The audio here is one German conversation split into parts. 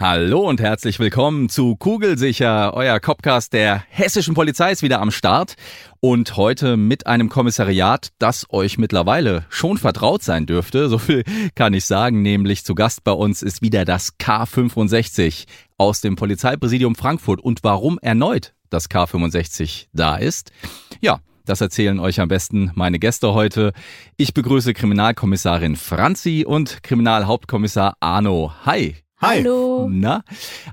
Hallo und herzlich willkommen zu Kugelsicher. Euer Copcast der hessischen Polizei ist wieder am Start und heute mit einem Kommissariat, das euch mittlerweile schon vertraut sein dürfte. So viel kann ich sagen, nämlich zu Gast bei uns ist wieder das K65 aus dem Polizeipräsidium Frankfurt. Und warum erneut das K65 da ist? Ja, das erzählen euch am besten meine Gäste heute. Ich begrüße Kriminalkommissarin Franzi und Kriminalhauptkommissar Arno. Hi. Hi. Hallo. Na,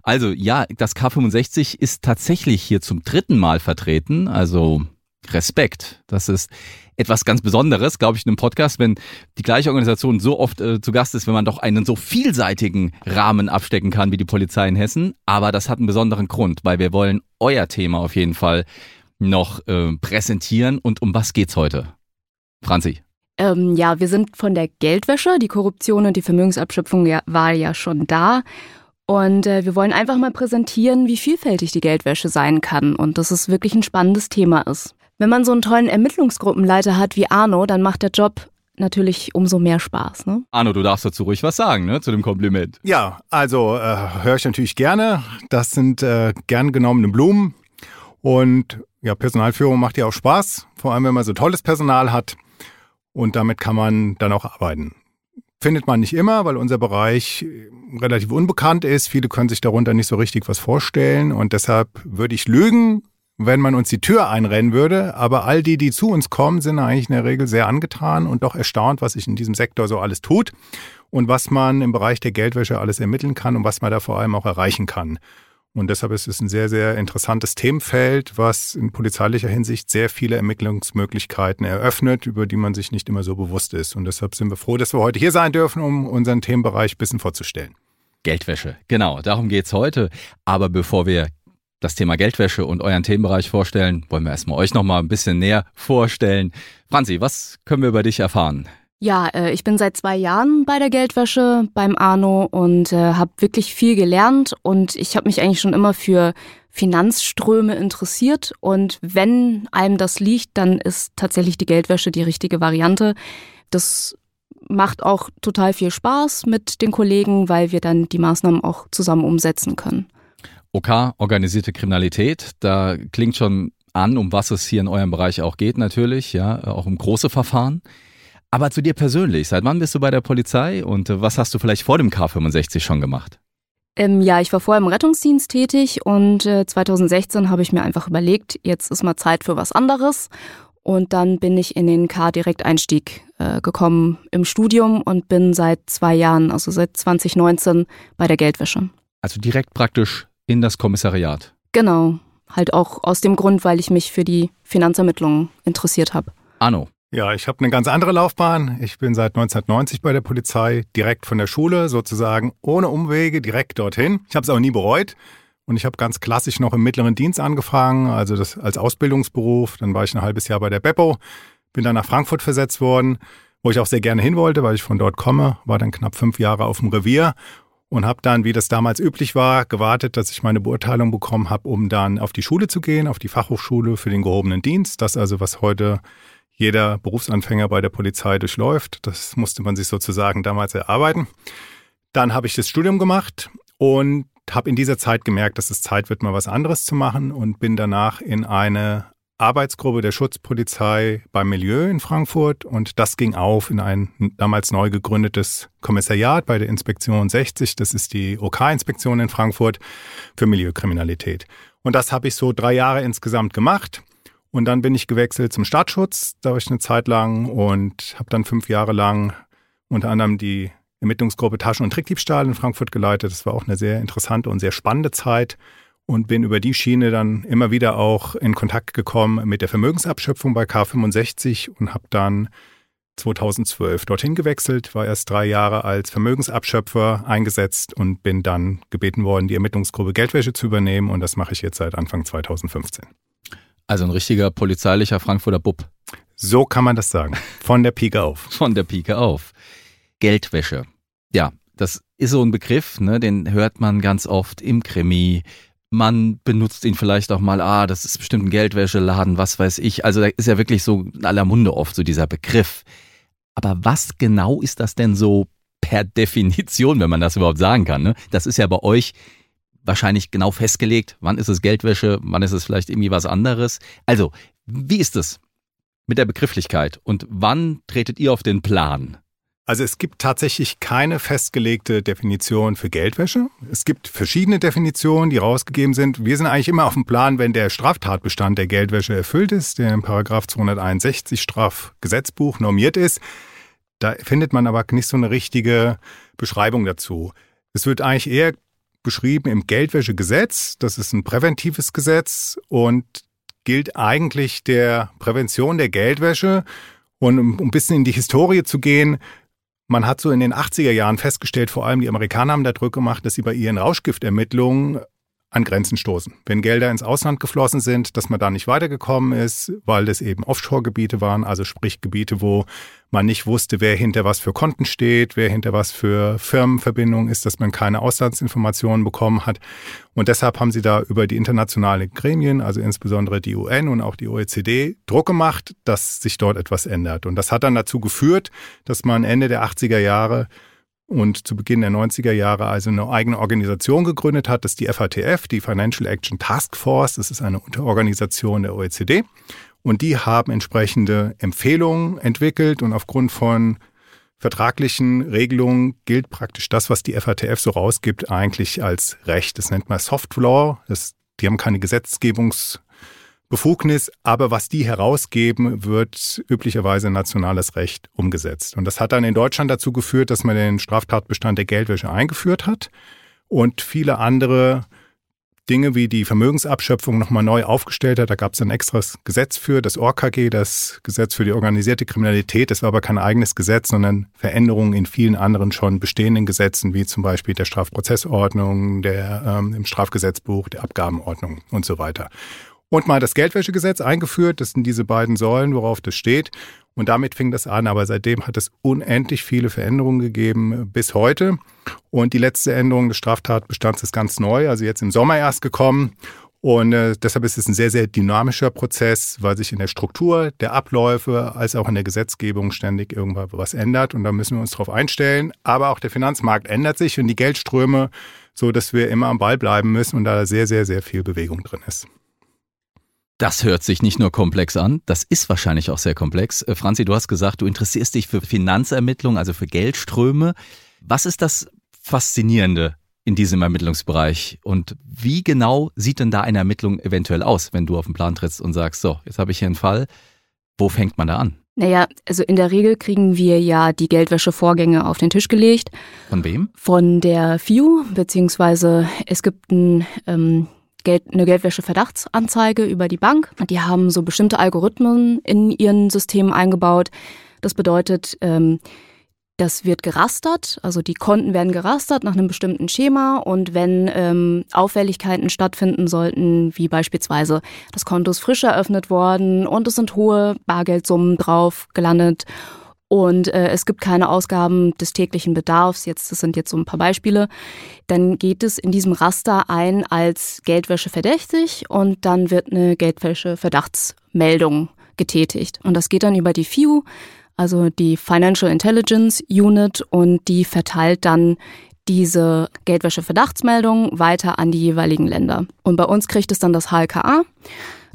also ja, das K65 ist tatsächlich hier zum dritten Mal vertreten. Also Respekt. Das ist etwas ganz Besonderes, glaube ich, in einem Podcast, wenn die gleiche Organisation so oft äh, zu Gast ist, wenn man doch einen so vielseitigen Rahmen abstecken kann wie die Polizei in Hessen. Aber das hat einen besonderen Grund, weil wir wollen euer Thema auf jeden Fall noch äh, präsentieren. Und um was geht's heute? Franzi. Ähm, ja, wir sind von der Geldwäsche. Die Korruption und die Vermögensabschöpfung ja, war ja schon da. Und äh, wir wollen einfach mal präsentieren, wie vielfältig die Geldwäsche sein kann und dass es wirklich ein spannendes Thema ist. Wenn man so einen tollen Ermittlungsgruppenleiter hat wie Arno, dann macht der Job natürlich umso mehr Spaß. Ne? Arno, du darfst dazu ruhig was sagen, ne, zu dem Kompliment. Ja, also äh, höre ich natürlich gerne. Das sind äh, gern genommene Blumen. Und ja, Personalführung macht ja auch Spaß, vor allem wenn man so tolles Personal hat. Und damit kann man dann auch arbeiten. Findet man nicht immer, weil unser Bereich relativ unbekannt ist. Viele können sich darunter nicht so richtig was vorstellen. Und deshalb würde ich lügen, wenn man uns die Tür einrennen würde. Aber all die, die zu uns kommen, sind eigentlich in der Regel sehr angetan und doch erstaunt, was sich in diesem Sektor so alles tut und was man im Bereich der Geldwäsche alles ermitteln kann und was man da vor allem auch erreichen kann. Und deshalb ist es ein sehr, sehr interessantes Themenfeld, was in polizeilicher Hinsicht sehr viele Ermittlungsmöglichkeiten eröffnet, über die man sich nicht immer so bewusst ist. Und deshalb sind wir froh, dass wir heute hier sein dürfen, um unseren Themenbereich ein bisschen vorzustellen. Geldwäsche, genau, darum geht's heute. Aber bevor wir das Thema Geldwäsche und euren Themenbereich vorstellen, wollen wir erstmal euch nochmal ein bisschen näher vorstellen. Franzi, was können wir über dich erfahren? Ja, äh, ich bin seit zwei Jahren bei der Geldwäsche beim Arno und äh, habe wirklich viel gelernt und ich habe mich eigentlich schon immer für Finanzströme interessiert und wenn einem das liegt, dann ist tatsächlich die Geldwäsche die richtige Variante. Das macht auch total viel Spaß mit den Kollegen, weil wir dann die Maßnahmen auch zusammen umsetzen können. OK, organisierte Kriminalität, da klingt schon an, um was es hier in eurem Bereich auch geht natürlich, ja, auch um große Verfahren. Aber zu dir persönlich, seit wann bist du bei der Polizei und äh, was hast du vielleicht vor dem K65 schon gemacht? Ähm, ja, ich war vorher im Rettungsdienst tätig und äh, 2016 habe ich mir einfach überlegt, jetzt ist mal Zeit für was anderes. Und dann bin ich in den K-Direkteinstieg äh, gekommen im Studium und bin seit zwei Jahren, also seit 2019, bei der Geldwäsche. Also direkt praktisch in das Kommissariat. Genau. Halt auch aus dem Grund, weil ich mich für die Finanzermittlungen interessiert habe. Arno. Ja, ich habe eine ganz andere Laufbahn. Ich bin seit 1990 bei der Polizei, direkt von der Schule, sozusagen ohne Umwege, direkt dorthin. Ich habe es auch nie bereut. Und ich habe ganz klassisch noch im mittleren Dienst angefangen, also das als Ausbildungsberuf. Dann war ich ein halbes Jahr bei der Beppo, bin dann nach Frankfurt versetzt worden, wo ich auch sehr gerne hin wollte, weil ich von dort komme. War dann knapp fünf Jahre auf dem Revier und habe dann, wie das damals üblich war, gewartet, dass ich meine Beurteilung bekommen habe, um dann auf die Schule zu gehen, auf die Fachhochschule für den gehobenen Dienst. Das also, was heute jeder Berufsanfänger bei der Polizei durchläuft. Das musste man sich sozusagen damals erarbeiten. Dann habe ich das Studium gemacht und habe in dieser Zeit gemerkt, dass es Zeit wird, mal was anderes zu machen und bin danach in eine Arbeitsgruppe der Schutzpolizei beim Milieu in Frankfurt und das ging auf in ein damals neu gegründetes Kommissariat bei der Inspektion 60. Das ist die OK-Inspektion in Frankfurt für Milieukriminalität. Und das habe ich so drei Jahre insgesamt gemacht. Und dann bin ich gewechselt zum Staatsschutz. Da war ich eine Zeit lang und habe dann fünf Jahre lang unter anderem die Ermittlungsgruppe Taschen- und Trickdiebstahl in Frankfurt geleitet. Das war auch eine sehr interessante und sehr spannende Zeit und bin über die Schiene dann immer wieder auch in Kontakt gekommen mit der Vermögensabschöpfung bei K65 und habe dann 2012 dorthin gewechselt, war erst drei Jahre als Vermögensabschöpfer eingesetzt und bin dann gebeten worden, die Ermittlungsgruppe Geldwäsche zu übernehmen und das mache ich jetzt seit Anfang 2015. Also ein richtiger polizeilicher Frankfurter Bub. So kann man das sagen. Von der Pike auf. Von der Pike auf. Geldwäsche. Ja, das ist so ein Begriff, ne, den hört man ganz oft im Krimi. Man benutzt ihn vielleicht auch mal, ah, das ist bestimmt ein Geldwäscheladen, was weiß ich. Also da ist ja wirklich so in aller Munde oft so dieser Begriff. Aber was genau ist das denn so per Definition, wenn man das überhaupt sagen kann? Ne? Das ist ja bei euch wahrscheinlich genau festgelegt. Wann ist es Geldwäsche? Wann ist es vielleicht irgendwie was anderes? Also, wie ist es mit der Begrifflichkeit und wann tretet ihr auf den Plan? Also es gibt tatsächlich keine festgelegte Definition für Geldwäsche. Es gibt verschiedene Definitionen, die rausgegeben sind. Wir sind eigentlich immer auf dem Plan, wenn der Straftatbestand der Geldwäsche erfüllt ist, der in Paragraph 261 Strafgesetzbuch normiert ist. Da findet man aber nicht so eine richtige Beschreibung dazu. Es wird eigentlich eher beschrieben im Geldwäschegesetz. Das ist ein präventives Gesetz und gilt eigentlich der Prävention der Geldwäsche. Und um ein bisschen in die Historie zu gehen, man hat so in den 80er Jahren festgestellt, vor allem die Amerikaner haben da Druck gemacht, dass sie bei ihren Rauschgiftermittlungen an Grenzen stoßen. Wenn Gelder ins Ausland geflossen sind, dass man da nicht weitergekommen ist, weil das eben Offshore-Gebiete waren, also sprich Gebiete, wo man nicht wusste, wer hinter was für Konten steht, wer hinter was für Firmenverbindungen ist, dass man keine Auslandsinformationen bekommen hat. Und deshalb haben sie da über die internationalen Gremien, also insbesondere die UN und auch die OECD, Druck gemacht, dass sich dort etwas ändert. Und das hat dann dazu geführt, dass man Ende der 80er Jahre und zu Beginn der 90er Jahre also eine eigene Organisation gegründet hat, das ist die FATF, die Financial Action Task Force, das ist eine Unterorganisation der OECD und die haben entsprechende Empfehlungen entwickelt und aufgrund von vertraglichen Regelungen gilt praktisch das, was die FATF so rausgibt, eigentlich als Recht. Das nennt man Soft Law. Das, die haben keine Gesetzgebungs Befugnis, aber was die herausgeben, wird üblicherweise nationales Recht umgesetzt. Und das hat dann in Deutschland dazu geführt, dass man den Straftatbestand der Geldwäsche eingeführt hat und viele andere Dinge wie die Vermögensabschöpfung nochmal neu aufgestellt hat. Da gab es ein extras Gesetz für, das ORKG, das Gesetz für die organisierte Kriminalität. Das war aber kein eigenes Gesetz, sondern Veränderungen in vielen anderen schon bestehenden Gesetzen, wie zum Beispiel der Strafprozessordnung, der ähm, im Strafgesetzbuch, der Abgabenordnung und so weiter und mal das Geldwäschegesetz eingeführt. Das sind diese beiden Säulen, worauf das steht. Und damit fing das an. Aber seitdem hat es unendlich viele Veränderungen gegeben bis heute. Und die letzte Änderung des Straftatbestands ist ganz neu, also jetzt im Sommer erst gekommen. Und äh, deshalb ist es ein sehr, sehr dynamischer Prozess, weil sich in der Struktur der Abläufe als auch in der Gesetzgebung ständig irgendwann was ändert. Und da müssen wir uns darauf einstellen. Aber auch der Finanzmarkt ändert sich und die Geldströme, so dass wir immer am Ball bleiben müssen und da sehr, sehr, sehr viel Bewegung drin ist. Das hört sich nicht nur komplex an, das ist wahrscheinlich auch sehr komplex. Äh, Franzi, du hast gesagt, du interessierst dich für Finanzermittlungen, also für Geldströme. Was ist das Faszinierende in diesem Ermittlungsbereich und wie genau sieht denn da eine Ermittlung eventuell aus, wenn du auf den Plan trittst und sagst, so, jetzt habe ich hier einen Fall, wo fängt man da an? Naja, also in der Regel kriegen wir ja die Geldwäschevorgänge auf den Tisch gelegt. Von wem? Von der FIU, beziehungsweise es gibt ein ähm, Geld, eine Geldwäsche-Verdachtsanzeige über die Bank. Die haben so bestimmte Algorithmen in ihren Systemen eingebaut. Das bedeutet, ähm, das wird gerastert, also die Konten werden gerastert nach einem bestimmten Schema und wenn ähm, Auffälligkeiten stattfinden sollten, wie beispielsweise das Konto ist frisch eröffnet worden und es sind hohe Bargeldsummen drauf gelandet und äh, es gibt keine Ausgaben des täglichen Bedarfs, jetzt das sind jetzt so ein paar Beispiele, dann geht es in diesem Raster ein als Geldwäsche verdächtig und dann wird eine Geldwäsche Verdachtsmeldung getätigt und das geht dann über die FIU, also die Financial Intelligence Unit und die verteilt dann diese Geldwäsche-Verdachtsmeldung weiter an die jeweiligen Länder. Und bei uns kriegt es dann das HLKA.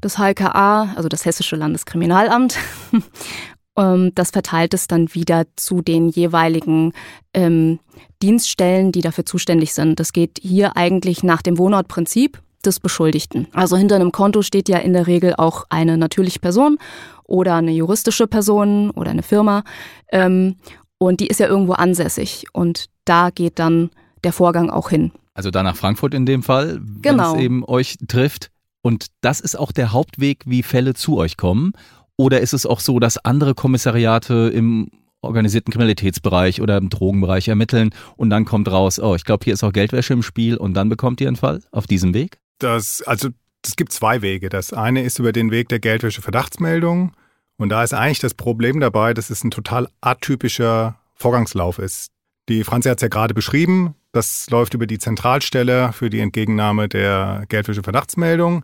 Das HLKA, also das Hessische Landeskriminalamt, das verteilt es dann wieder zu den jeweiligen ähm, Dienststellen, die dafür zuständig sind. Das geht hier eigentlich nach dem Wohnortprinzip des Beschuldigten. Also hinter einem Konto steht ja in der Regel auch eine natürliche Person oder eine juristische Person oder eine Firma. Ähm, und die ist ja irgendwo ansässig. Und da geht dann der Vorgang auch hin. Also da nach Frankfurt in dem Fall, wenn genau. es eben euch trifft. Und das ist auch der Hauptweg, wie Fälle zu euch kommen. Oder ist es auch so, dass andere Kommissariate im organisierten Kriminalitätsbereich oder im Drogenbereich ermitteln und dann kommt raus, oh, ich glaube, hier ist auch Geldwäsche im Spiel und dann bekommt ihr einen Fall auf diesem Weg? Das, also es gibt zwei Wege. Das eine ist über den Weg der Geldwäsche-Verdachtsmeldung. Und da ist eigentlich das Problem dabei, dass es ein total atypischer Vorgangslauf ist. Die Franzi hat es ja gerade beschrieben. Das läuft über die Zentralstelle für die Entgegennahme der Geldwäsche-Verdachtsmeldung.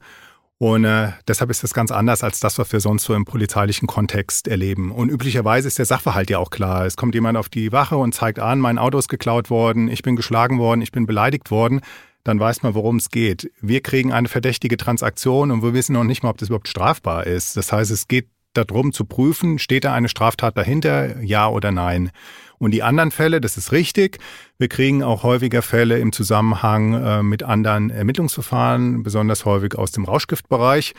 Und äh, deshalb ist das ganz anders als das, was wir sonst so im polizeilichen Kontext erleben. Und üblicherweise ist der Sachverhalt ja auch klar. Es kommt jemand auf die Wache und zeigt an, mein Auto ist geklaut worden, ich bin geschlagen worden, ich bin beleidigt worden. Dann weiß man, worum es geht. Wir kriegen eine verdächtige Transaktion und wir wissen noch nicht mal, ob das überhaupt strafbar ist. Das heißt, es geht darum zu prüfen, steht da eine Straftat dahinter, ja oder nein. Und die anderen Fälle, das ist richtig. Wir kriegen auch häufiger Fälle im Zusammenhang äh, mit anderen Ermittlungsverfahren, besonders häufig aus dem Rauschgiftbereich.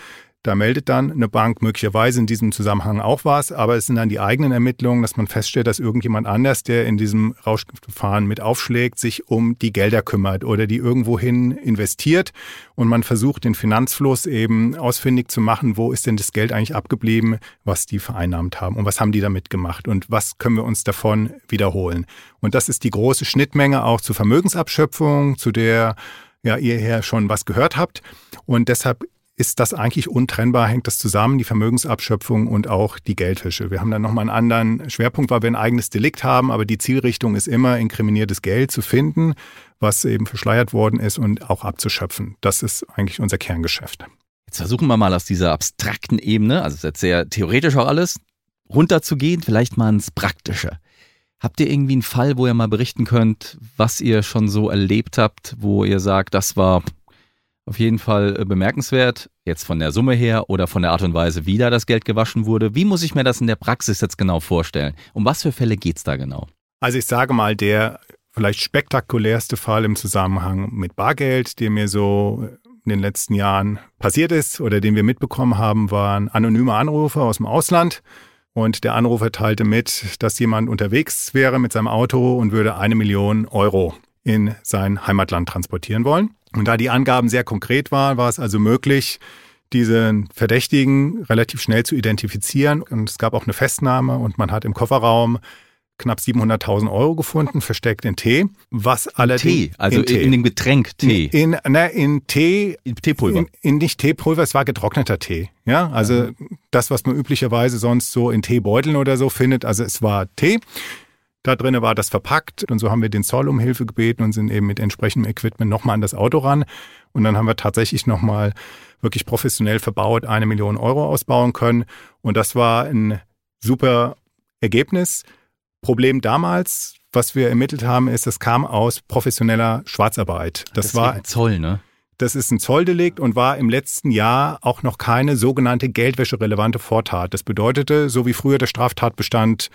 Da meldet dann eine Bank möglicherweise in diesem Zusammenhang auch was, aber es sind dann die eigenen Ermittlungen, dass man feststellt, dass irgendjemand anders, der in diesem Rauschgiftverfahren mit aufschlägt, sich um die Gelder kümmert oder die irgendwohin investiert und man versucht, den Finanzfluss eben ausfindig zu machen, wo ist denn das Geld eigentlich abgeblieben, was die vereinnahmt haben und was haben die damit gemacht und was können wir uns davon wiederholen. Und das ist die große Schnittmenge auch zur Vermögensabschöpfung, zu der ja, ihr hier schon was gehört habt. Und deshalb ist das eigentlich untrennbar, hängt das zusammen, die Vermögensabschöpfung und auch die Geldwäsche. Wir haben dann nochmal einen anderen Schwerpunkt, weil wir ein eigenes Delikt haben, aber die Zielrichtung ist immer, inkriminiertes Geld zu finden, was eben verschleiert worden ist und auch abzuschöpfen. Das ist eigentlich unser Kerngeschäft. Jetzt versuchen wir mal aus dieser abstrakten Ebene, also ist jetzt sehr theoretisch auch alles, runterzugehen, vielleicht mal ins Praktische. Habt ihr irgendwie einen Fall, wo ihr mal berichten könnt, was ihr schon so erlebt habt, wo ihr sagt, das war auf jeden Fall äh, bemerkenswert, jetzt von der Summe her oder von der Art und Weise, wie da das Geld gewaschen wurde. Wie muss ich mir das in der Praxis jetzt genau vorstellen? Um was für Fälle geht es da genau? Also ich sage mal, der vielleicht spektakulärste Fall im Zusammenhang mit Bargeld, der mir so in den letzten Jahren passiert ist oder den wir mitbekommen haben, waren anonyme Anrufer aus dem Ausland. Und der Anrufer teilte mit, dass jemand unterwegs wäre mit seinem Auto und würde eine Million Euro in sein Heimatland transportieren wollen. Und da die Angaben sehr konkret waren, war es also möglich, diesen Verdächtigen relativ schnell zu identifizieren. Und es gab auch eine Festnahme und man hat im Kofferraum knapp 700.000 Euro gefunden, versteckt in Tee. Was allerdings Tee, also in, Tee. in dem Getränk Tee. In, ne, in Tee. In Teepulver. In, in nicht Teepulver, es war getrockneter Tee. Ja, also ja. das, was man üblicherweise sonst so in Teebeuteln oder so findet. Also es war Tee. Da drinnen war das verpackt und so haben wir den Zoll um Hilfe gebeten und sind eben mit entsprechendem Equipment nochmal an das Auto ran. Und dann haben wir tatsächlich nochmal wirklich professionell verbaut eine Million Euro ausbauen können. Und das war ein super Ergebnis. Problem damals, was wir ermittelt haben, ist, das kam aus professioneller Schwarzarbeit. Das, das war ein Zoll, ne? Das ist ein Zolldelikt und war im letzten Jahr auch noch keine sogenannte geldwäscherelevante Vortat. Das bedeutete, so wie früher der Straftatbestand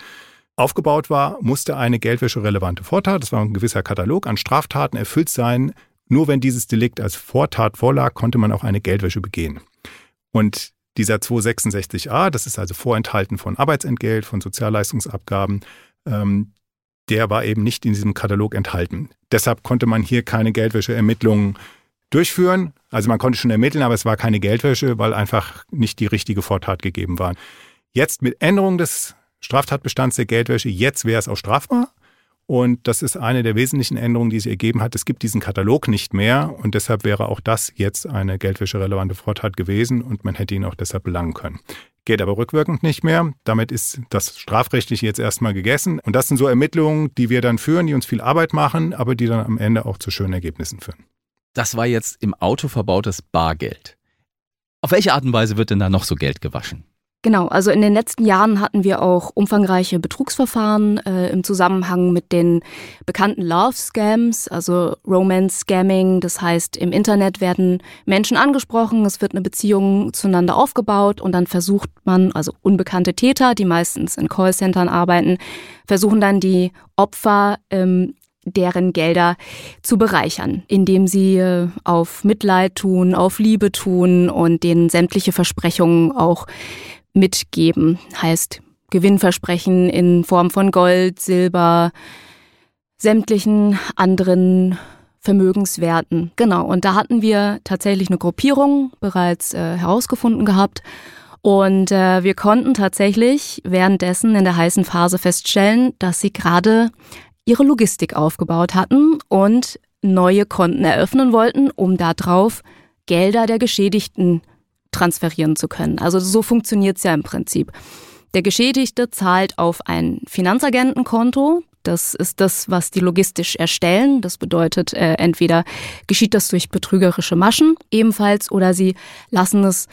aufgebaut war, musste eine geldwäscherelevante Vortat, das war ein gewisser Katalog an Straftaten, erfüllt sein. Nur wenn dieses Delikt als Vortat vorlag, konnte man auch eine Geldwäsche begehen. Und dieser 266a, das ist also vorenthalten von Arbeitsentgelt, von Sozialleistungsabgaben, ähm, der war eben nicht in diesem Katalog enthalten. Deshalb konnte man hier keine Geldwäscheermittlungen durchführen. Also man konnte schon ermitteln, aber es war keine Geldwäsche, weil einfach nicht die richtige Vortat gegeben war. Jetzt mit Änderung des Straftatbestands der Geldwäsche. Jetzt wäre es auch strafbar. Und das ist eine der wesentlichen Änderungen, die sich ergeben hat. Es gibt diesen Katalog nicht mehr und deshalb wäre auch das jetzt eine geldwäscherelevante Vortat gewesen und man hätte ihn auch deshalb belangen können. Geht aber rückwirkend nicht mehr. Damit ist das strafrechtliche jetzt erstmal gegessen. Und das sind so Ermittlungen, die wir dann führen, die uns viel Arbeit machen, aber die dann am Ende auch zu schönen Ergebnissen führen. Das war jetzt im Auto verbautes Bargeld. Auf welche Art und Weise wird denn da noch so Geld gewaschen? Genau, also in den letzten Jahren hatten wir auch umfangreiche Betrugsverfahren äh, im Zusammenhang mit den bekannten Love Scams, also Romance Scamming. Das heißt, im Internet werden Menschen angesprochen, es wird eine Beziehung zueinander aufgebaut und dann versucht man, also unbekannte Täter, die meistens in Callcentern arbeiten, versuchen dann die Opfer ähm, deren Gelder zu bereichern, indem sie äh, auf Mitleid tun, auf Liebe tun und denen sämtliche Versprechungen auch mitgeben. Heißt Gewinnversprechen in Form von Gold, Silber, sämtlichen anderen Vermögenswerten. Genau. Und da hatten wir tatsächlich eine Gruppierung bereits äh, herausgefunden gehabt. Und äh, wir konnten tatsächlich währenddessen in der heißen Phase feststellen, dass sie gerade ihre Logistik aufgebaut hatten und neue Konten eröffnen wollten, um darauf Gelder der Geschädigten transferieren zu können. Also so funktioniert es ja im Prinzip. Der Geschädigte zahlt auf ein Finanzagentenkonto. Das ist das, was die logistisch erstellen. Das bedeutet, äh, entweder geschieht das durch betrügerische Maschen ebenfalls oder sie lassen es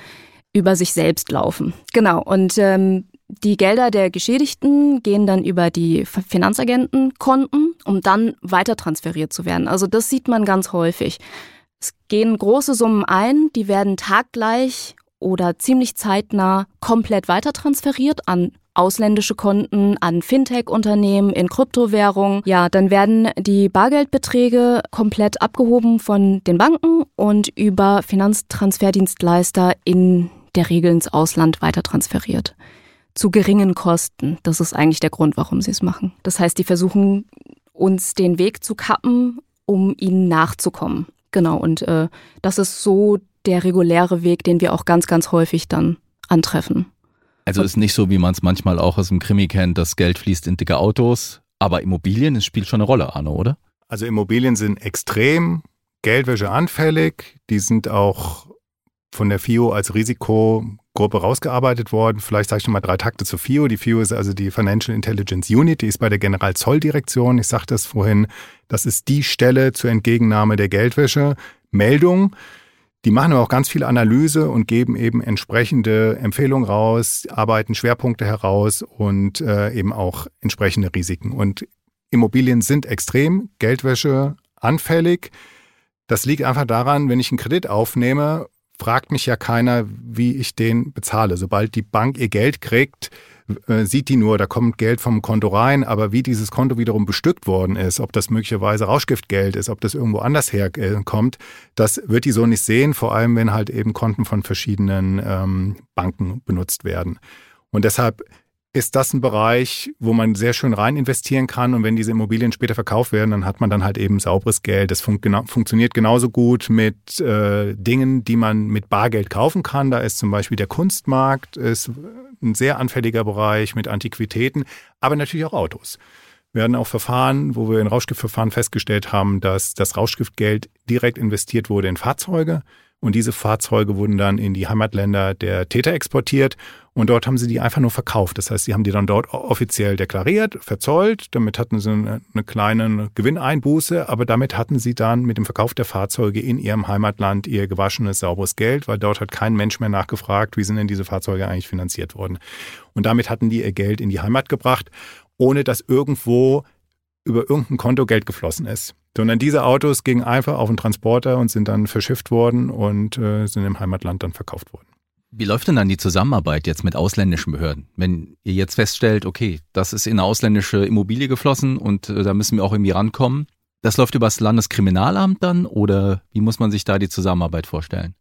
über sich selbst laufen. Genau. Und ähm, die Gelder der Geschädigten gehen dann über die Finanzagentenkonten, um dann weiter transferiert zu werden. Also das sieht man ganz häufig. Es gehen große Summen ein, die werden taggleich oder ziemlich zeitnah komplett weiter transferiert an ausländische Konten, an Fintech-Unternehmen, in Kryptowährungen. Ja, dann werden die Bargeldbeträge komplett abgehoben von den Banken und über Finanztransferdienstleister in der Regel ins Ausland weiter transferiert. Zu geringen Kosten. Das ist eigentlich der Grund, warum sie es machen. Das heißt, die versuchen uns den Weg zu kappen, um ihnen nachzukommen. Genau, und äh, das ist so der reguläre Weg, den wir auch ganz, ganz häufig dann antreffen. Also ist nicht so, wie man es manchmal auch aus dem Krimi kennt, das Geld fließt in dicke Autos, aber Immobilien, es spielt schon eine Rolle, Arno, oder? Also Immobilien sind extrem Geldwäsche anfällig, die sind auch von der FIO als Risikogruppe rausgearbeitet worden. Vielleicht sage ich noch mal drei Takte zur FIO. Die FIO ist also die Financial Intelligence Unit, die ist bei der Generalzolldirektion. Ich sagte es vorhin, das ist die Stelle zur Entgegennahme der Geldwäsche. Meldung. Die machen aber auch ganz viel Analyse und geben eben entsprechende Empfehlungen raus, arbeiten Schwerpunkte heraus und äh, eben auch entsprechende Risiken. Und Immobilien sind extrem Geldwäsche anfällig. Das liegt einfach daran, wenn ich einen Kredit aufnehme fragt mich ja keiner, wie ich den bezahle. Sobald die Bank ihr Geld kriegt, äh, sieht die nur, da kommt Geld vom Konto rein, aber wie dieses Konto wiederum bestückt worden ist, ob das möglicherweise Rauschgiftgeld ist, ob das irgendwo anders herkommt, das wird die so nicht sehen, vor allem wenn halt eben Konten von verschiedenen ähm, Banken benutzt werden. Und deshalb ist das ein Bereich, wo man sehr schön rein investieren kann. Und wenn diese Immobilien später verkauft werden, dann hat man dann halt eben sauberes Geld. Das fun genau, funktioniert genauso gut mit äh, Dingen, die man mit Bargeld kaufen kann. Da ist zum Beispiel der Kunstmarkt, ist ein sehr anfälliger Bereich mit Antiquitäten, aber natürlich auch Autos. Wir hatten auch Verfahren, wo wir in Rauschgiftverfahren festgestellt haben, dass das Rauschgiftgeld direkt investiert wurde in Fahrzeuge. Und diese Fahrzeuge wurden dann in die Heimatländer der Täter exportiert und dort haben sie die einfach nur verkauft. Das heißt, sie haben die dann dort offiziell deklariert, verzollt. Damit hatten sie eine, eine kleine Gewinneinbuße, aber damit hatten sie dann mit dem Verkauf der Fahrzeuge in ihrem Heimatland ihr gewaschenes, sauberes Geld, weil dort hat kein Mensch mehr nachgefragt, wie sind denn diese Fahrzeuge eigentlich finanziert worden. Und damit hatten die ihr Geld in die Heimat gebracht, ohne dass irgendwo über irgendein Konto Geld geflossen ist sondern diese Autos gingen einfach auf den Transporter und sind dann verschifft worden und äh, sind im Heimatland dann verkauft worden. Wie läuft denn dann die Zusammenarbeit jetzt mit ausländischen Behörden? Wenn ihr jetzt feststellt, okay, das ist in eine ausländische Immobilie geflossen und äh, da müssen wir auch irgendwie rankommen, das läuft über das Landeskriminalamt dann oder wie muss man sich da die Zusammenarbeit vorstellen?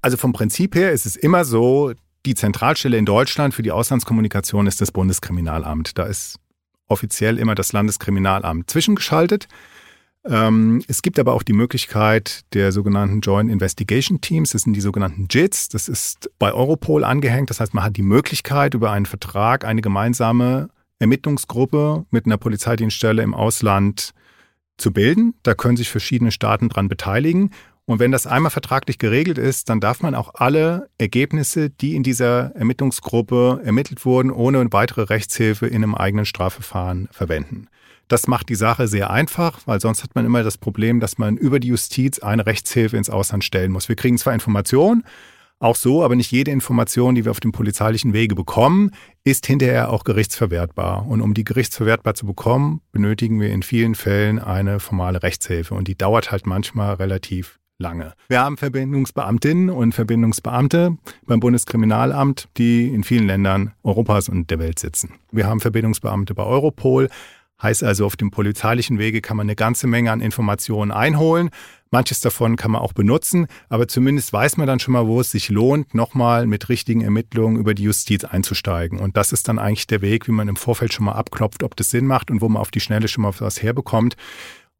Also vom Prinzip her ist es immer so, die Zentralstelle in Deutschland für die Auslandskommunikation ist das Bundeskriminalamt. Da ist offiziell immer das Landeskriminalamt zwischengeschaltet. Ähm, es gibt aber auch die Möglichkeit der sogenannten Joint Investigation Teams. Das sind die sogenannten JITs. Das ist bei Europol angehängt. Das heißt, man hat die Möglichkeit, über einen Vertrag eine gemeinsame Ermittlungsgruppe mit einer Polizeidienststelle im Ausland zu bilden. Da können sich verschiedene Staaten dran beteiligen. Und wenn das einmal vertraglich geregelt ist, dann darf man auch alle Ergebnisse, die in dieser Ermittlungsgruppe ermittelt wurden, ohne weitere Rechtshilfe in einem eigenen Strafverfahren verwenden. Das macht die Sache sehr einfach, weil sonst hat man immer das Problem, dass man über die Justiz eine Rechtshilfe ins Ausland stellen muss. Wir kriegen zwar Informationen, auch so, aber nicht jede Information, die wir auf dem polizeilichen Wege bekommen, ist hinterher auch gerichtsverwertbar. Und um die gerichtsverwertbar zu bekommen, benötigen wir in vielen Fällen eine formale Rechtshilfe. Und die dauert halt manchmal relativ lange. Wir haben Verbindungsbeamtinnen und Verbindungsbeamte beim Bundeskriminalamt, die in vielen Ländern Europas und der Welt sitzen. Wir haben Verbindungsbeamte bei Europol, Heißt also, auf dem polizeilichen Wege kann man eine ganze Menge an Informationen einholen. Manches davon kann man auch benutzen, aber zumindest weiß man dann schon mal, wo es sich lohnt, nochmal mit richtigen Ermittlungen über die Justiz einzusteigen. Und das ist dann eigentlich der Weg, wie man im Vorfeld schon mal abklopft, ob das Sinn macht und wo man auf die Schnelle schon mal was herbekommt.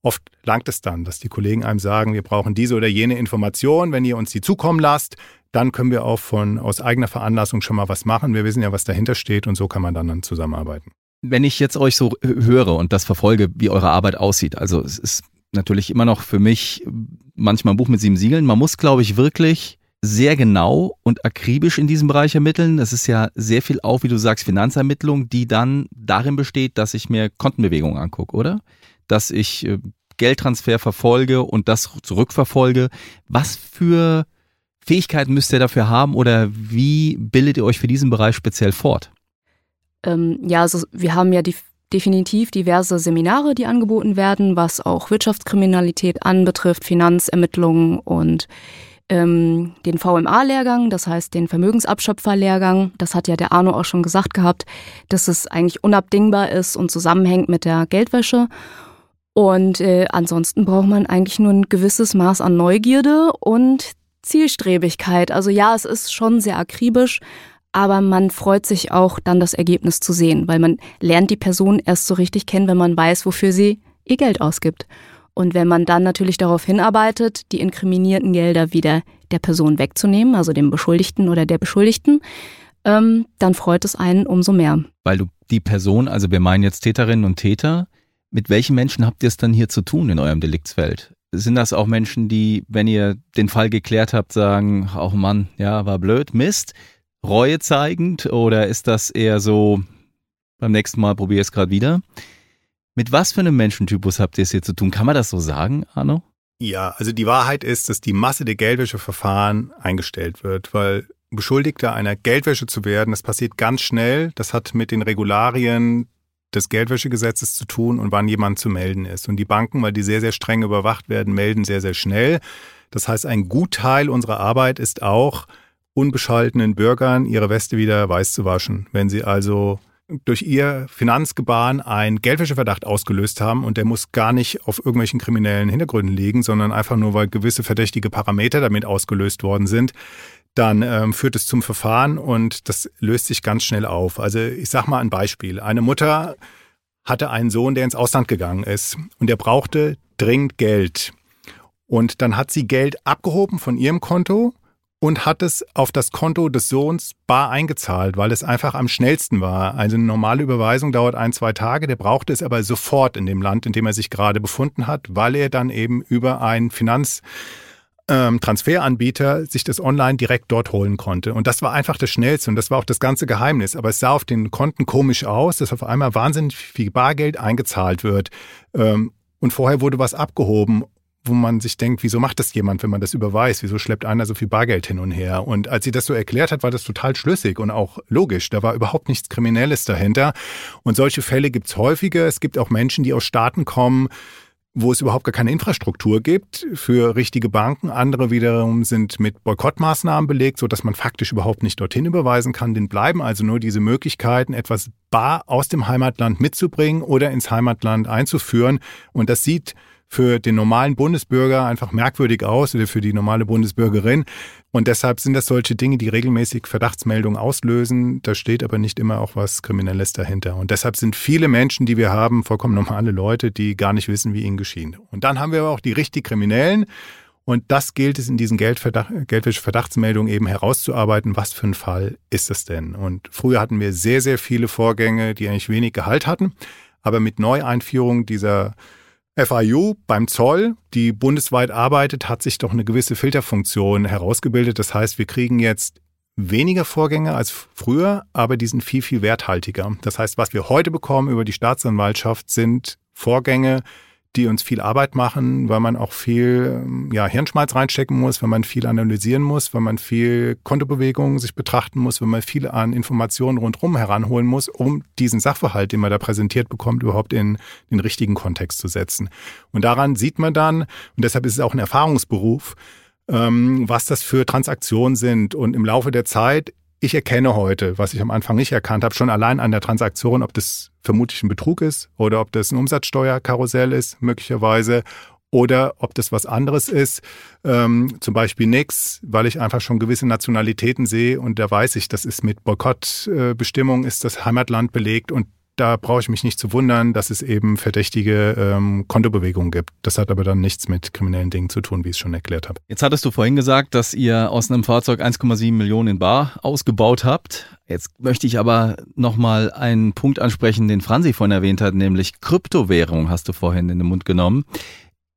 Oft langt es dann, dass die Kollegen einem sagen, wir brauchen diese oder jene Information. Wenn ihr uns die zukommen lasst, dann können wir auch von aus eigener Veranlassung schon mal was machen. Wir wissen ja, was dahinter steht und so kann man dann, dann zusammenarbeiten. Wenn ich jetzt euch so höre und das verfolge, wie eure Arbeit aussieht, also es ist natürlich immer noch für mich manchmal ein Buch mit sieben Siegeln. Man muss, glaube ich, wirklich sehr genau und akribisch in diesem Bereich ermitteln. Das ist ja sehr viel auch, wie du sagst, Finanzermittlung, die dann darin besteht, dass ich mir Kontenbewegungen angucke, oder? Dass ich äh, Geldtransfer verfolge und das zurückverfolge. Was für Fähigkeiten müsst ihr dafür haben oder wie bildet ihr euch für diesen Bereich speziell fort? Ähm, ja, also wir haben ja die, definitiv diverse Seminare, die angeboten werden, was auch Wirtschaftskriminalität anbetrifft, Finanzermittlungen und ähm, den VMA-Lehrgang, das heißt den Vermögensabschöpfer-Lehrgang. Das hat ja der Arno auch schon gesagt gehabt, dass es eigentlich unabdingbar ist und zusammenhängt mit der Geldwäsche. Und äh, ansonsten braucht man eigentlich nur ein gewisses Maß an Neugierde und Zielstrebigkeit. Also ja, es ist schon sehr akribisch, aber man freut sich auch dann das Ergebnis zu sehen, weil man lernt die Person erst so richtig kennen, wenn man weiß, wofür sie ihr Geld ausgibt. Und wenn man dann natürlich darauf hinarbeitet, die inkriminierten Gelder wieder der Person wegzunehmen, also dem Beschuldigten oder der Beschuldigten, ähm, dann freut es einen umso mehr. Weil du die Person, also wir meinen jetzt Täterinnen und Täter, mit welchen Menschen habt ihr es dann hier zu tun in eurem Deliktsfeld? Sind das auch Menschen, die, wenn ihr den Fall geklärt habt, sagen, oh Mann, ja, war blöd, Mist, Reue zeigend oder ist das eher so, beim nächsten Mal probiere ich es gerade wieder? Mit was für einem Menschentypus habt ihr es hier zu tun? Kann man das so sagen, Arno? Ja, also die Wahrheit ist, dass die Masse der Geldwäscheverfahren eingestellt wird, weil Beschuldigter einer Geldwäsche zu werden, das passiert ganz schnell. Das hat mit den Regularien des Geldwäschegesetzes zu tun und wann jemand zu melden ist. Und die Banken, weil die sehr, sehr streng überwacht werden, melden sehr, sehr schnell. Das heißt, ein Gutteil unserer Arbeit ist auch, unbescholtenen Bürgern ihre Weste wieder weiß zu waschen. Wenn sie also durch ihr Finanzgebaren einen Geldwäscheverdacht ausgelöst haben und der muss gar nicht auf irgendwelchen kriminellen Hintergründen liegen, sondern einfach nur, weil gewisse verdächtige Parameter damit ausgelöst worden sind, dann ähm, führt es zum Verfahren und das löst sich ganz schnell auf. Also ich sage mal ein Beispiel. Eine Mutter hatte einen Sohn, der ins Ausland gegangen ist und der brauchte dringend Geld. Und dann hat sie Geld abgehoben von ihrem Konto und hat es auf das Konto des Sohns bar eingezahlt, weil es einfach am schnellsten war. Also eine normale Überweisung dauert ein, zwei Tage, der brauchte es aber sofort in dem Land, in dem er sich gerade befunden hat, weil er dann eben über einen Finanztransferanbieter ähm, sich das online direkt dort holen konnte. Und das war einfach das Schnellste und das war auch das ganze Geheimnis. Aber es sah auf den Konten komisch aus, dass auf einmal wahnsinnig viel Bargeld eingezahlt wird. Ähm, und vorher wurde was abgehoben wo man sich denkt, wieso macht das jemand, wenn man das überweist? Wieso schleppt einer so viel Bargeld hin und her? Und als sie das so erklärt hat, war das total schlüssig und auch logisch. Da war überhaupt nichts Kriminelles dahinter. Und solche Fälle gibt es häufiger. Es gibt auch Menschen, die aus Staaten kommen, wo es überhaupt gar keine Infrastruktur gibt für richtige Banken. Andere wiederum sind mit Boykottmaßnahmen belegt, sodass man faktisch überhaupt nicht dorthin überweisen kann. Den bleiben also nur diese Möglichkeiten, etwas bar aus dem Heimatland mitzubringen oder ins Heimatland einzuführen. Und das sieht für den normalen Bundesbürger einfach merkwürdig aus oder für die normale Bundesbürgerin. Und deshalb sind das solche Dinge, die regelmäßig Verdachtsmeldungen auslösen. Da steht aber nicht immer auch was Kriminelles dahinter. Und deshalb sind viele Menschen, die wir haben, vollkommen normale Leute, die gar nicht wissen, wie ihnen geschehen. Und dann haben wir aber auch die richtig Kriminellen. Und das gilt es in diesen Geldwäsche-Verdachtsmeldungen eben herauszuarbeiten, was für ein Fall ist es denn? Und früher hatten wir sehr, sehr viele Vorgänge, die eigentlich wenig Gehalt hatten. Aber mit Neueinführung dieser FIU beim Zoll, die bundesweit arbeitet, hat sich doch eine gewisse Filterfunktion herausgebildet. Das heißt, wir kriegen jetzt weniger Vorgänge als früher, aber die sind viel, viel werthaltiger. Das heißt, was wir heute bekommen über die Staatsanwaltschaft sind Vorgänge, die uns viel Arbeit machen, weil man auch viel ähm, ja, Hirnschmalz reinstecken muss, wenn man viel analysieren muss, wenn man viel Kontobewegungen sich betrachten muss, wenn man viel an Informationen rundherum heranholen muss, um diesen Sachverhalt, den man da präsentiert bekommt, überhaupt in den richtigen Kontext zu setzen. Und daran sieht man dann, und deshalb ist es auch ein Erfahrungsberuf, ähm, was das für Transaktionen sind. Und im Laufe der Zeit ich erkenne heute, was ich am Anfang nicht erkannt habe, schon allein an der Transaktion, ob das vermutlich ein Betrug ist oder ob das ein Umsatzsteuerkarussell ist, möglicherweise, oder ob das was anderes ist, ähm, zum Beispiel nix, weil ich einfach schon gewisse Nationalitäten sehe und da weiß ich, das ist mit Boykottbestimmungen, ist das Heimatland belegt und da brauche ich mich nicht zu wundern, dass es eben verdächtige ähm, Kontobewegungen gibt. Das hat aber dann nichts mit kriminellen Dingen zu tun, wie ich es schon erklärt habe. Jetzt hattest du vorhin gesagt, dass ihr aus einem Fahrzeug 1,7 Millionen in Bar ausgebaut habt. Jetzt möchte ich aber nochmal einen Punkt ansprechen, den Franzi vorhin erwähnt hat, nämlich Kryptowährung hast du vorhin in den Mund genommen.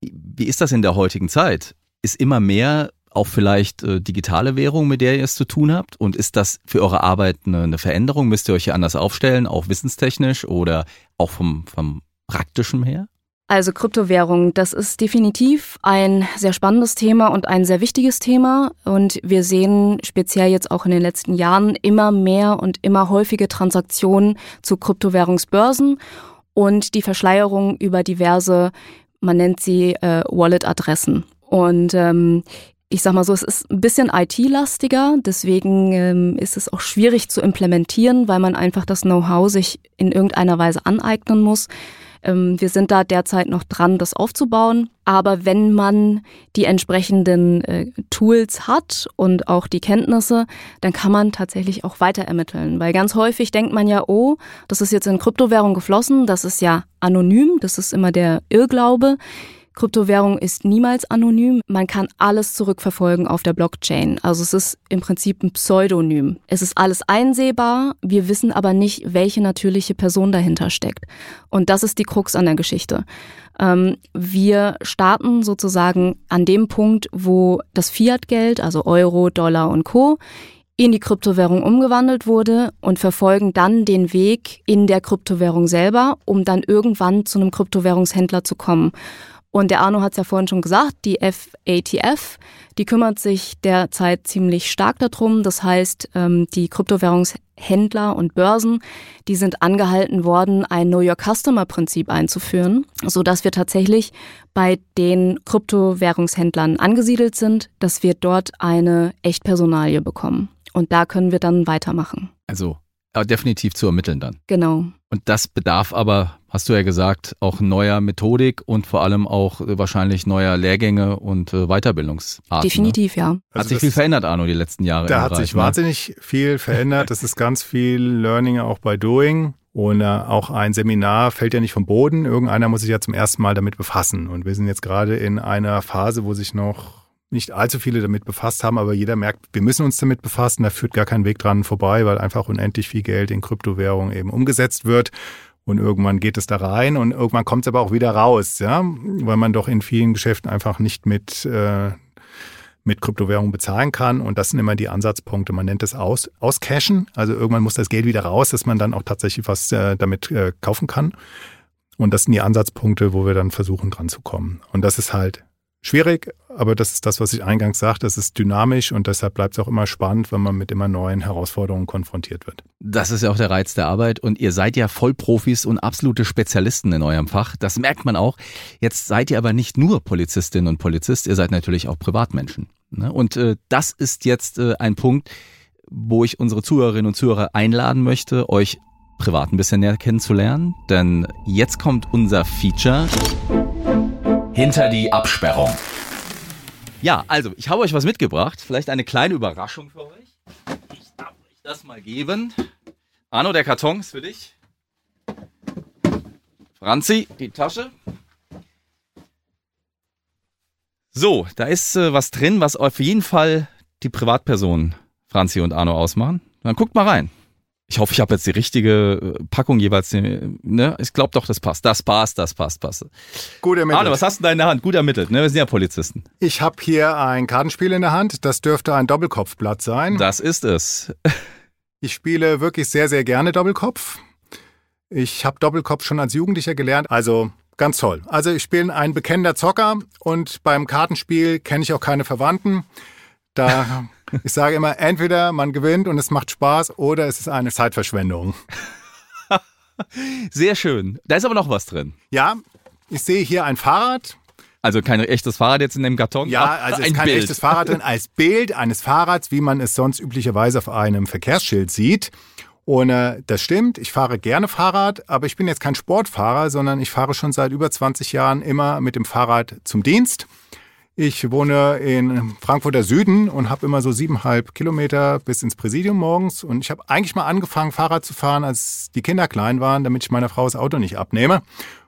Wie ist das in der heutigen Zeit? Ist immer mehr auch vielleicht äh, digitale Währung, mit der ihr es zu tun habt? Und ist das für eure Arbeit eine, eine Veränderung? Müsst ihr euch hier anders aufstellen, auch wissenstechnisch oder auch vom, vom praktischen her? Also Kryptowährung, das ist definitiv ein sehr spannendes Thema und ein sehr wichtiges Thema. Und wir sehen speziell jetzt auch in den letzten Jahren immer mehr und immer häufige Transaktionen zu Kryptowährungsbörsen und die Verschleierung über diverse, man nennt sie äh, Wallet-Adressen. Und ähm, ich sag mal so, es ist ein bisschen IT-lastiger, deswegen ähm, ist es auch schwierig zu implementieren, weil man einfach das Know-how sich in irgendeiner Weise aneignen muss. Ähm, wir sind da derzeit noch dran, das aufzubauen. Aber wenn man die entsprechenden äh, Tools hat und auch die Kenntnisse, dann kann man tatsächlich auch weiter ermitteln. Weil ganz häufig denkt man ja, oh, das ist jetzt in Kryptowährung geflossen, das ist ja anonym, das ist immer der Irrglaube. Kryptowährung ist niemals anonym. Man kann alles zurückverfolgen auf der Blockchain. Also es ist im Prinzip ein Pseudonym. Es ist alles einsehbar. Wir wissen aber nicht, welche natürliche Person dahinter steckt. Und das ist die Krux an der Geschichte. Ähm, wir starten sozusagen an dem Punkt, wo das Fiat-Geld, also Euro, Dollar und Co., in die Kryptowährung umgewandelt wurde und verfolgen dann den Weg in der Kryptowährung selber, um dann irgendwann zu einem Kryptowährungshändler zu kommen. Und der Arno hat es ja vorhin schon gesagt, die FATF, die kümmert sich derzeit ziemlich stark darum. Das heißt, ähm, die Kryptowährungshändler und Börsen, die sind angehalten worden, ein Know Your Customer Prinzip einzuführen, so dass wir tatsächlich bei den Kryptowährungshändlern angesiedelt sind, dass wir dort eine Echtpersonalie bekommen. Und da können wir dann weitermachen. Also definitiv zu ermitteln dann. Genau. Und das bedarf aber, hast du ja gesagt, auch neuer Methodik und vor allem auch äh, wahrscheinlich neuer Lehrgänge und äh, Weiterbildungsarten. Ne? Definitiv, ne? ja. Hat also sich viel verändert, Arno, die letzten Jahre. Da hat Bereich, sich ne? wahnsinnig viel verändert. Das ist ganz viel Learning auch bei Doing. Und äh, auch ein Seminar fällt ja nicht vom Boden. Irgendeiner muss sich ja zum ersten Mal damit befassen. Und wir sind jetzt gerade in einer Phase, wo sich noch nicht allzu viele damit befasst haben, aber jeder merkt, wir müssen uns damit befassen. Da führt gar kein Weg dran vorbei, weil einfach unendlich viel Geld in Kryptowährungen eben umgesetzt wird. Und irgendwann geht es da rein und irgendwann kommt es aber auch wieder raus, ja, weil man doch in vielen Geschäften einfach nicht mit, äh, mit Kryptowährungen bezahlen kann. Und das sind immer die Ansatzpunkte. Man nennt es aus, auscashen. Also irgendwann muss das Geld wieder raus, dass man dann auch tatsächlich was äh, damit äh, kaufen kann. Und das sind die Ansatzpunkte, wo wir dann versuchen, dran zu kommen. Und das ist halt schwierig, aber das ist das, was ich eingangs sagte. Es ist dynamisch und deshalb bleibt es auch immer spannend, wenn man mit immer neuen Herausforderungen konfrontiert wird. Das ist ja auch der Reiz der Arbeit und ihr seid ja Vollprofis und absolute Spezialisten in eurem Fach. Das merkt man auch. Jetzt seid ihr aber nicht nur Polizistin und Polizist, ihr seid natürlich auch Privatmenschen. Ne? Und äh, das ist jetzt äh, ein Punkt, wo ich unsere Zuhörerinnen und Zuhörer einladen möchte, euch privat ein bisschen näher kennenzulernen. Denn jetzt kommt unser Feature hinter die Absperrung. Ja, also, ich habe euch was mitgebracht. Vielleicht eine kleine Überraschung für euch. Ich darf euch das mal geben. Arno, der Karton ist für dich. Franzi, die Tasche. So, da ist äh, was drin, was auf jeden Fall die Privatpersonen Franzi und Arno ausmachen. Dann guckt mal rein. Ich hoffe, ich habe jetzt die richtige äh, Packung jeweils. Ne? Ich glaube doch, das passt. Das passt, das passt, passt. Gut ermittelt. Arne, was hast du da in der Hand? Gut ermittelt. Ne? Wir sind ja Polizisten. Ich habe hier ein Kartenspiel in der Hand. Das dürfte ein Doppelkopfblatt sein. Das ist es. Ich spiele wirklich sehr, sehr gerne Doppelkopf. Ich habe Doppelkopf schon als Jugendlicher gelernt. Also ganz toll. Also ich bin ein bekennender Zocker und beim Kartenspiel kenne ich auch keine Verwandten. Da Ich sage immer, entweder man gewinnt und es macht Spaß oder es ist eine Zeitverschwendung. Sehr schön. Da ist aber noch was drin. Ja, ich sehe hier ein Fahrrad. Also kein echtes Fahrrad jetzt in dem Karton? Ja, also es ist kein Bild. echtes Fahrrad drin, als Bild eines Fahrrads, wie man es sonst üblicherweise auf einem Verkehrsschild sieht. Und äh, das stimmt, ich fahre gerne Fahrrad, aber ich bin jetzt kein Sportfahrer, sondern ich fahre schon seit über 20 Jahren immer mit dem Fahrrad zum Dienst. Ich wohne in Frankfurter Süden und habe immer so siebeneinhalb Kilometer bis ins Präsidium morgens. Und ich habe eigentlich mal angefangen, Fahrrad zu fahren, als die Kinder klein waren, damit ich meiner Frau das Auto nicht abnehme.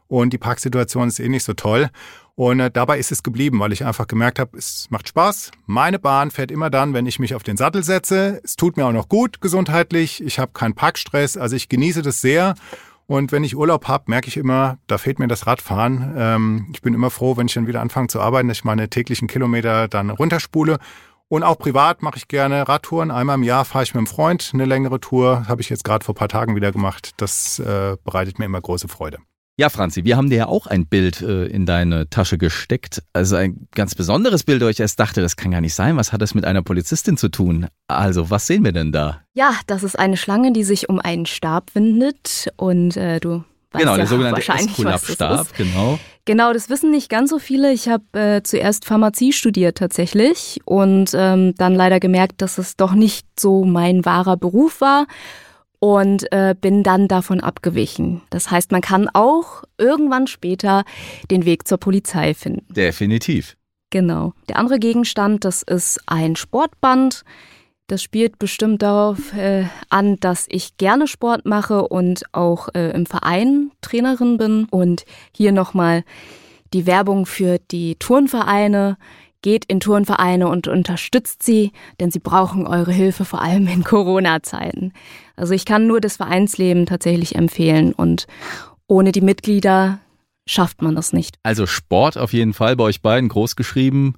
Und die Parksituation ist eh nicht so toll. Und äh, dabei ist es geblieben, weil ich einfach gemerkt habe, es macht Spaß. Meine Bahn fährt immer dann, wenn ich mich auf den Sattel setze. Es tut mir auch noch gut gesundheitlich. Ich habe keinen Parkstress. Also ich genieße das sehr. Und wenn ich Urlaub habe, merke ich immer, da fehlt mir das Radfahren. Ähm, ich bin immer froh, wenn ich dann wieder anfange zu arbeiten, dass ich meine täglichen Kilometer dann runterspule. Und auch privat mache ich gerne Radtouren. Einmal im Jahr fahre ich mit einem Freund eine längere Tour. Habe ich jetzt gerade vor ein paar Tagen wieder gemacht. Das äh, bereitet mir immer große Freude. Ja, Franzi, wir haben dir ja auch ein Bild äh, in deine Tasche gesteckt. Also ein ganz besonderes Bild, wo ich erst dachte, das kann gar nicht sein. Was hat das mit einer Polizistin zu tun? Also, was sehen wir denn da? Ja, das ist eine Schlange, die sich um einen Stab windet und äh, du weißt genau, ja der sogenannte Esculap-Stab, ist. genau. Genau, das wissen nicht ganz so viele. Ich habe äh, zuerst Pharmazie studiert tatsächlich und ähm, dann leider gemerkt, dass es doch nicht so mein wahrer Beruf war und äh, bin dann davon abgewichen. Das heißt, man kann auch irgendwann später den Weg zur Polizei finden. Definitiv. Genau. Der andere Gegenstand, das ist ein Sportband. Das spielt bestimmt darauf äh, an, dass ich gerne Sport mache und auch äh, im Verein Trainerin bin. Und hier nochmal die Werbung für die Turnvereine. Geht in Turnvereine und unterstützt sie, denn sie brauchen eure Hilfe, vor allem in Corona-Zeiten. Also ich kann nur das Vereinsleben tatsächlich empfehlen und ohne die Mitglieder schafft man das nicht. Also Sport auf jeden Fall bei euch beiden groß geschrieben.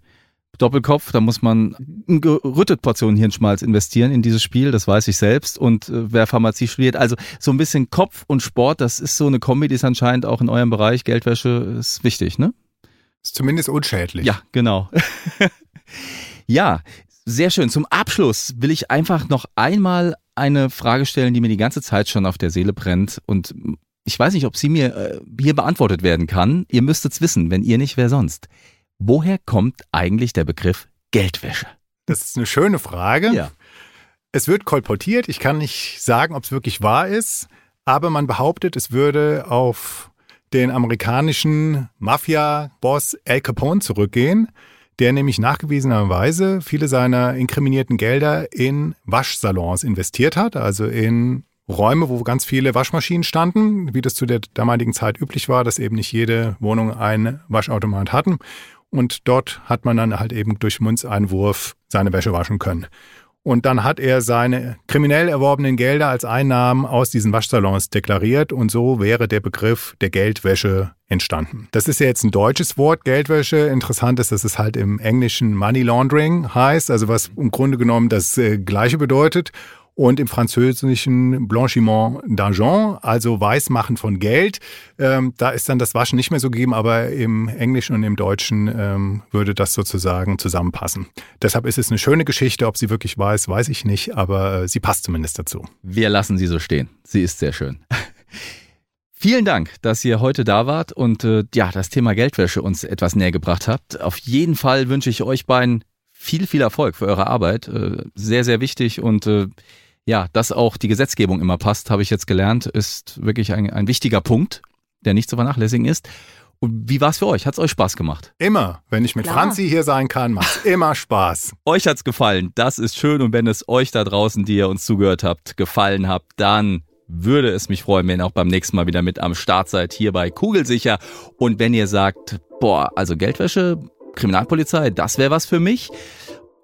Doppelkopf, da muss man eine gerüttete Portion Hirnschmalz investieren in dieses Spiel, das weiß ich selbst. Und äh, wer Pharmazie studiert, also so ein bisschen Kopf und Sport, das ist so eine Kombi, die ist anscheinend auch in eurem Bereich. Geldwäsche ist wichtig, ne? Ist zumindest unschädlich. Ja, genau. ja, sehr schön. Zum Abschluss will ich einfach noch einmal eine Frage stellen, die mir die ganze Zeit schon auf der Seele brennt. Und ich weiß nicht, ob sie mir äh, hier beantwortet werden kann. Ihr müsstet es wissen, wenn ihr nicht, wer sonst. Woher kommt eigentlich der Begriff Geldwäsche? Das ist eine schöne Frage. Ja. Es wird kolportiert. Ich kann nicht sagen, ob es wirklich wahr ist, aber man behauptet, es würde auf den amerikanischen Mafia-Boss Al Capone zurückgehen, der nämlich nachgewiesenerweise viele seiner inkriminierten Gelder in Waschsalons investiert hat, also in Räume, wo ganz viele Waschmaschinen standen, wie das zu der damaligen Zeit üblich war, dass eben nicht jede Wohnung einen Waschautomat hatten. Und dort hat man dann halt eben durch Münzeinwurf seine Wäsche waschen können. Und dann hat er seine kriminell erworbenen Gelder als Einnahmen aus diesen Waschsalons deklariert und so wäre der Begriff der Geldwäsche entstanden. Das ist ja jetzt ein deutsches Wort, Geldwäsche. Interessant ist, dass es halt im Englischen Money Laundering heißt, also was im Grunde genommen das äh, Gleiche bedeutet und im Französischen Blanchiment d'argent, also Weißmachen von Geld. Ähm, da ist dann das Waschen nicht mehr so gegeben, aber im Englischen und im Deutschen ähm, würde das sozusagen zusammenpassen. Deshalb ist es eine schöne Geschichte. Ob sie wirklich weiß, weiß ich nicht, aber äh, sie passt zumindest dazu. Wir lassen sie so stehen. Sie ist sehr schön. Vielen Dank, dass ihr heute da wart und äh, ja, das Thema Geldwäsche uns etwas näher gebracht habt. Auf jeden Fall wünsche ich euch beiden viel, viel Erfolg für eure Arbeit. Äh, sehr, sehr wichtig und äh, ja, dass auch die Gesetzgebung immer passt, habe ich jetzt gelernt, ist wirklich ein, ein wichtiger Punkt, der nicht zu vernachlässigen ist. Und wie war es für euch? Hat es euch Spaß gemacht? Immer. Wenn ich mit Klar. Franzi hier sein kann, macht immer Spaß. Euch hat's gefallen. Das ist schön. Und wenn es euch da draußen, die ihr uns zugehört habt, gefallen habt, dann würde es mich freuen, wenn ihr auch beim nächsten Mal wieder mit am Start seid, hier bei Kugelsicher. Und wenn ihr sagt, boah, also Geldwäsche, Kriminalpolizei, das wäre was für mich.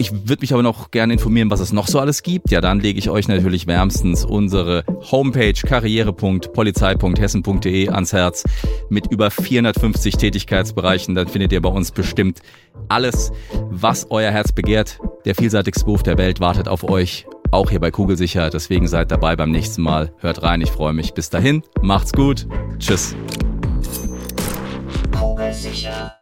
Ich würde mich aber noch gerne informieren, was es noch so alles gibt. Ja, dann lege ich euch natürlich wärmstens unsere Homepage karriere.polizei.hessen.de ans Herz mit über 450 Tätigkeitsbereichen. Dann findet ihr bei uns bestimmt alles, was euer Herz begehrt. Der vielseitigste Beruf der Welt wartet auf euch, auch hier bei Kugelsicher. Deswegen seid dabei beim nächsten Mal. Hört rein, ich freue mich. Bis dahin, macht's gut. Tschüss. Kugelsicher.